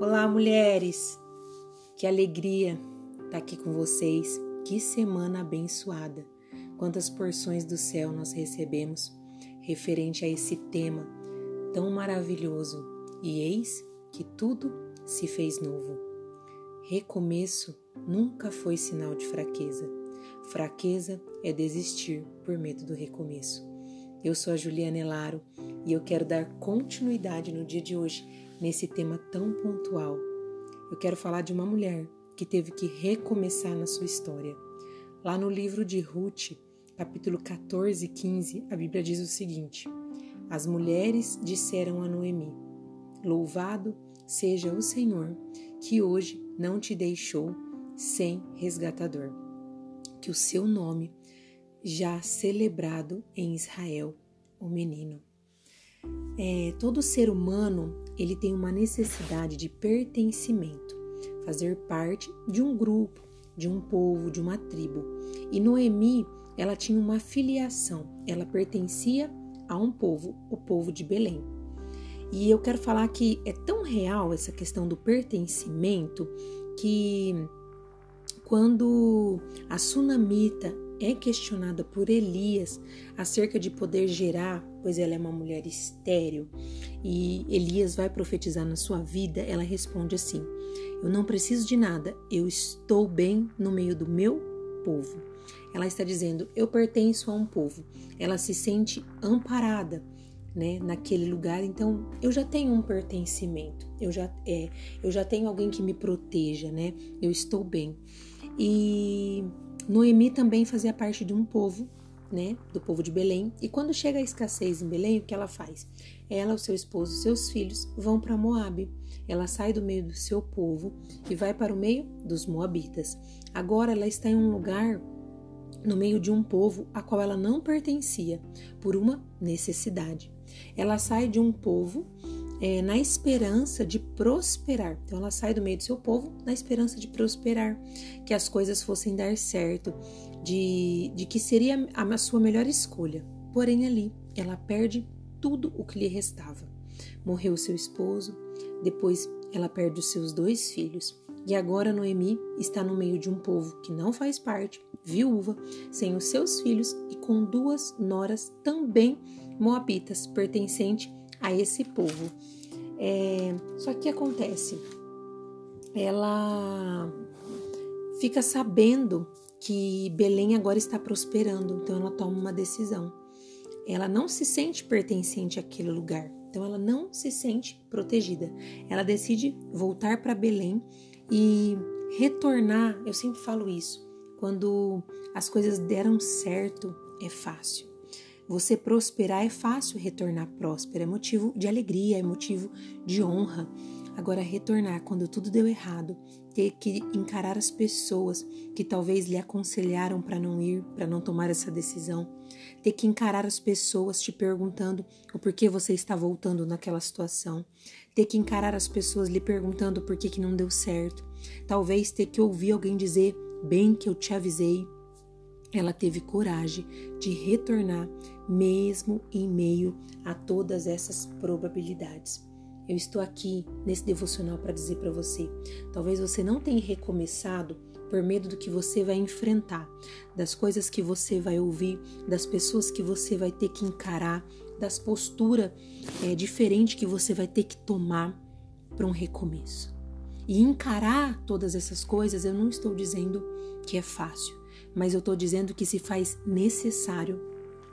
Olá, mulheres! Que alegria estar aqui com vocês. Que semana abençoada! Quantas porções do céu nós recebemos referente a esse tema tão maravilhoso. E eis que tudo se fez novo. Recomeço nunca foi sinal de fraqueza. Fraqueza é desistir por medo do recomeço. Eu sou a Juliana Elaro e eu quero dar continuidade no dia de hoje nesse tema tão pontual. Eu quero falar de uma mulher que teve que recomeçar na sua história. Lá no livro de Ruth, capítulo 14 e 15, a Bíblia diz o seguinte: As mulheres disseram a Noemi: Louvado seja o Senhor, que hoje não te deixou sem resgatador. Que o seu nome já celebrado em Israel, o menino. É, todo ser humano ele tem uma necessidade de pertencimento, fazer parte de um grupo, de um povo, de uma tribo. E Noemi, ela tinha uma filiação, ela pertencia a um povo, o povo de Belém. E eu quero falar que é tão real essa questão do pertencimento que quando a sunamita é questionada por Elias acerca de poder gerar, pois ela é uma mulher estéril, e Elias vai profetizar na sua vida, ela responde assim: Eu não preciso de nada, eu estou bem no meio do meu povo. Ela está dizendo: Eu pertenço a um povo. Ela se sente amparada. Né, naquele lugar, então eu já tenho um pertencimento, eu já é, eu já tenho alguém que me proteja, né? Eu estou bem. E Noemi também fazia parte de um povo, né, do povo de Belém. E quando chega a escassez em Belém, o que ela faz? Ela, o seu esposo, seus filhos vão para Moabe. Ela sai do meio do seu povo e vai para o meio dos moabitas. Agora ela está em um lugar no meio de um povo a qual ela não pertencia por uma necessidade. Ela sai de um povo é, na esperança de prosperar. Então ela sai do meio do seu povo na esperança de prosperar, que as coisas fossem dar certo, de, de que seria a, sua melhor escolha. Porém, ali ela perde tudo o que lhe restava. Morreu seu esposo, depois ela perde os seus dois filhos. E agora Noemi está no meio de um povo que não faz parte, viúva, sem os seus filhos e com duas noras também moabitas, pertencente a esse povo. É, só que acontece, ela fica sabendo que Belém agora está prosperando, então ela toma uma decisão. Ela não se sente pertencente àquele lugar, então ela não se sente protegida. Ela decide voltar para Belém e retornar. Eu sempre falo isso. Quando as coisas deram certo, é fácil. Você prosperar é fácil, retornar próspero. É motivo de alegria, é motivo de honra. Agora, retornar quando tudo deu errado, ter que encarar as pessoas que talvez lhe aconselharam para não ir, para não tomar essa decisão, ter que encarar as pessoas te perguntando o porquê você está voltando naquela situação, ter que encarar as pessoas lhe perguntando por que, que não deu certo, talvez ter que ouvir alguém dizer bem que eu te avisei, ela teve coragem de retornar, mesmo em meio a todas essas probabilidades. Eu estou aqui nesse devocional para dizer para você: talvez você não tenha recomeçado por medo do que você vai enfrentar, das coisas que você vai ouvir, das pessoas que você vai ter que encarar, das posturas é, diferentes que você vai ter que tomar para um recomeço. E encarar todas essas coisas, eu não estou dizendo que é fácil mas eu estou dizendo que se faz necessário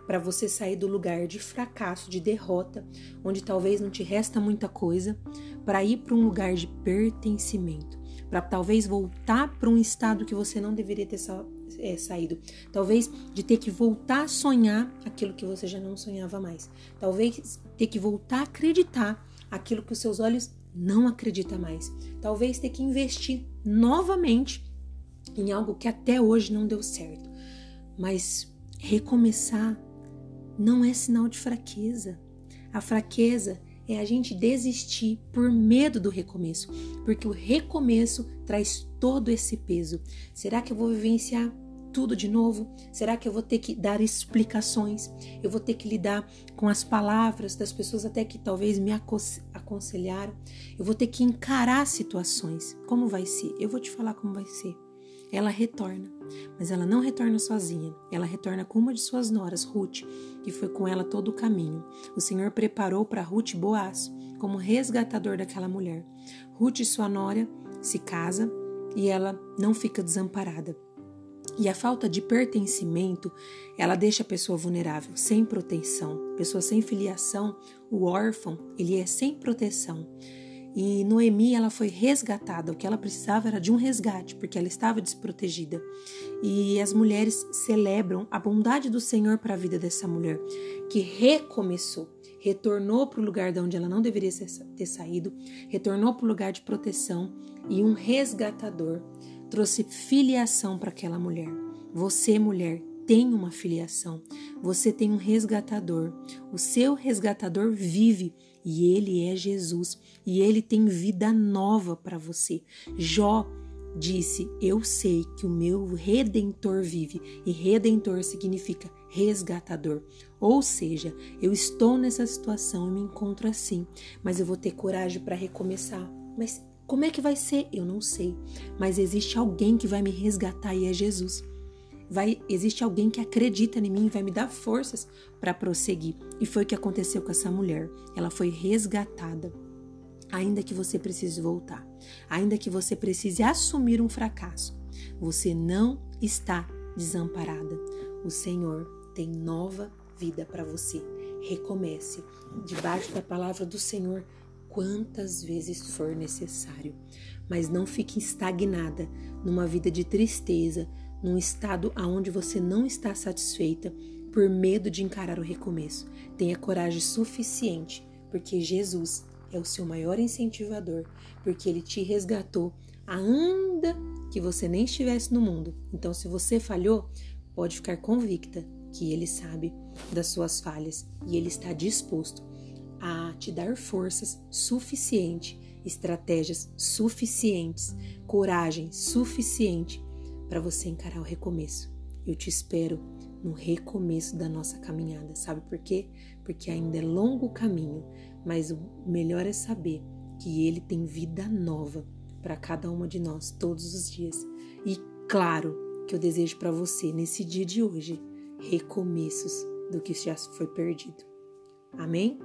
para você sair do lugar de fracasso, de derrota, onde talvez não te resta muita coisa, para ir para um lugar de pertencimento, para talvez voltar para um estado que você não deveria ter sa é, saído, talvez de ter que voltar a sonhar aquilo que você já não sonhava mais, talvez ter que voltar a acreditar aquilo que os seus olhos não acreditam mais, talvez ter que investir novamente em algo que até hoje não deu certo. Mas recomeçar não é sinal de fraqueza. A fraqueza é a gente desistir por medo do recomeço, porque o recomeço traz todo esse peso. Será que eu vou vivenciar tudo de novo? Será que eu vou ter que dar explicações? Eu vou ter que lidar com as palavras das pessoas até que talvez me aconselharam? Eu vou ter que encarar situações. Como vai ser? Eu vou te falar como vai ser. Ela retorna, mas ela não retorna sozinha. Ela retorna com uma de suas noras, Ruth, que foi com ela todo o caminho. O Senhor preparou para Ruth Boaz como resgatador daquela mulher. Ruth, sua nora, se casa e ela não fica desamparada. E a falta de pertencimento, ela deixa a pessoa vulnerável, sem proteção. Pessoa sem filiação, o órfão, ele é sem proteção. E Noemi, ela foi resgatada. O que ela precisava era de um resgate, porque ela estava desprotegida. E as mulheres celebram a bondade do Senhor para a vida dessa mulher, que recomeçou, retornou para o lugar de onde ela não deveria ter saído, retornou para o lugar de proteção e um resgatador trouxe filiação para aquela mulher. Você, mulher, tem uma filiação, você tem um resgatador. O seu resgatador vive e ele é Jesus e ele tem vida nova para você. Jó disse: Eu sei que o meu redentor vive, e redentor significa resgatador. Ou seja, eu estou nessa situação e me encontro assim, mas eu vou ter coragem para recomeçar. Mas como é que vai ser? Eu não sei. Mas existe alguém que vai me resgatar e é Jesus. Vai, existe alguém que acredita em mim vai me dar forças para prosseguir. E foi o que aconteceu com essa mulher. Ela foi resgatada. Ainda que você precise voltar, ainda que você precise assumir um fracasso, você não está desamparada. O Senhor tem nova vida para você. Recomece debaixo da palavra do Senhor quantas vezes for necessário, mas não fique estagnada numa vida de tristeza, num estado aonde você não está satisfeita por medo de encarar o recomeço. Tenha coragem suficiente, porque Jesus é o seu maior incentivador, porque ele te resgatou ainda que você nem estivesse no mundo. Então, se você falhou, pode ficar convicta que ele sabe das suas falhas e ele está disposto a te dar forças suficiente, estratégias suficientes, coragem suficiente para você encarar o recomeço. Eu te espero no recomeço da nossa caminhada. Sabe por quê? Porque ainda é longo o caminho, mas o melhor é saber que ele tem vida nova para cada uma de nós todos os dias. E claro que eu desejo para você nesse dia de hoje recomeços do que já foi perdido. Amém?